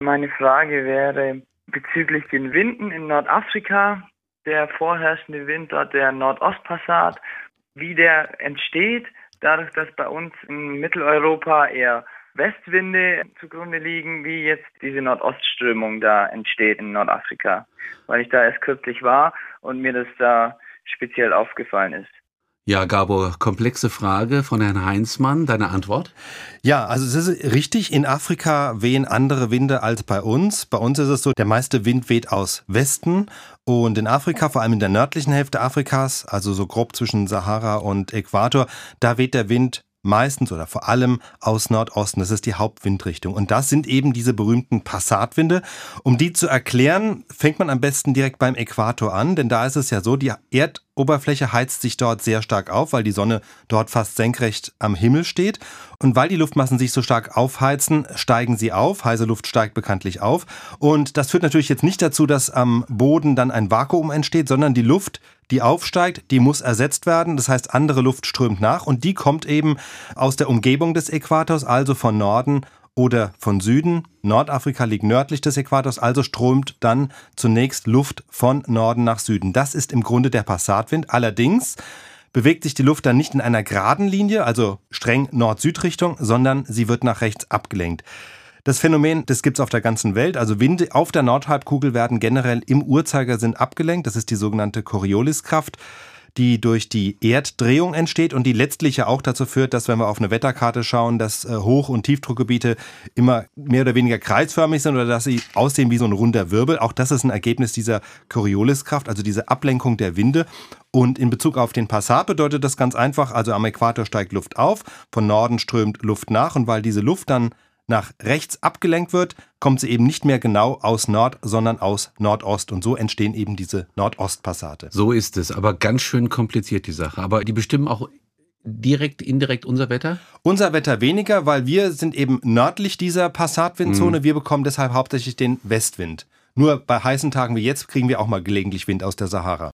Meine Frage wäre bezüglich den Winden in Nordafrika, der vorherrschende Wind dort, der Nordostpassat, wie der entsteht, dadurch, dass bei uns in Mitteleuropa eher Westwinde zugrunde liegen, wie jetzt diese Nordostströmung da entsteht in Nordafrika, weil ich da erst kürzlich war und mir das da speziell aufgefallen ist. Ja, Gabor, komplexe Frage von Herrn Heinzmann. Deine Antwort? Ja, also es ist richtig, in Afrika wehen andere Winde als bei uns. Bei uns ist es so, der meiste Wind weht aus Westen und in Afrika, vor allem in der nördlichen Hälfte Afrikas, also so grob zwischen Sahara und Äquator, da weht der Wind meistens oder vor allem aus Nordosten. Das ist die Hauptwindrichtung. Und das sind eben diese berühmten Passatwinde. Um die zu erklären, fängt man am besten direkt beim Äquator an, denn da ist es ja so, die Erdoberfläche heizt sich dort sehr stark auf, weil die Sonne dort fast senkrecht am Himmel steht. Und weil die Luftmassen sich so stark aufheizen, steigen sie auf. Heiße Luft steigt bekanntlich auf. Und das führt natürlich jetzt nicht dazu, dass am Boden dann ein Vakuum entsteht, sondern die Luft die aufsteigt, die muss ersetzt werden. Das heißt, andere Luft strömt nach und die kommt eben aus der Umgebung des Äquators, also von Norden oder von Süden. Nordafrika liegt nördlich des Äquators, also strömt dann zunächst Luft von Norden nach Süden. Das ist im Grunde der Passatwind. Allerdings bewegt sich die Luft dann nicht in einer geraden Linie, also streng Nord-Süd-Richtung, sondern sie wird nach rechts abgelenkt. Das Phänomen, das gibt es auf der ganzen Welt. Also Winde auf der Nordhalbkugel werden generell im Uhrzeigersinn abgelenkt. Das ist die sogenannte Corioliskraft die durch die Erddrehung entsteht und die letztlich ja auch dazu führt, dass wenn wir auf eine Wetterkarte schauen, dass äh, Hoch- und Tiefdruckgebiete immer mehr oder weniger kreisförmig sind oder dass sie aussehen wie so ein runder Wirbel. Auch das ist ein Ergebnis dieser Corioliskraft, also diese Ablenkung der Winde. Und in Bezug auf den Passat bedeutet das ganz einfach, also am Äquator steigt Luft auf, von Norden strömt Luft nach und weil diese Luft dann nach rechts abgelenkt wird, kommt sie eben nicht mehr genau aus Nord, sondern aus Nordost. Und so entstehen eben diese Nordostpassate. So ist es, aber ganz schön kompliziert die Sache. Aber die bestimmen auch direkt, indirekt unser Wetter? Unser Wetter weniger, weil wir sind eben nördlich dieser Passatwindzone. Mhm. Wir bekommen deshalb hauptsächlich den Westwind. Nur bei heißen Tagen wie jetzt kriegen wir auch mal gelegentlich Wind aus der Sahara.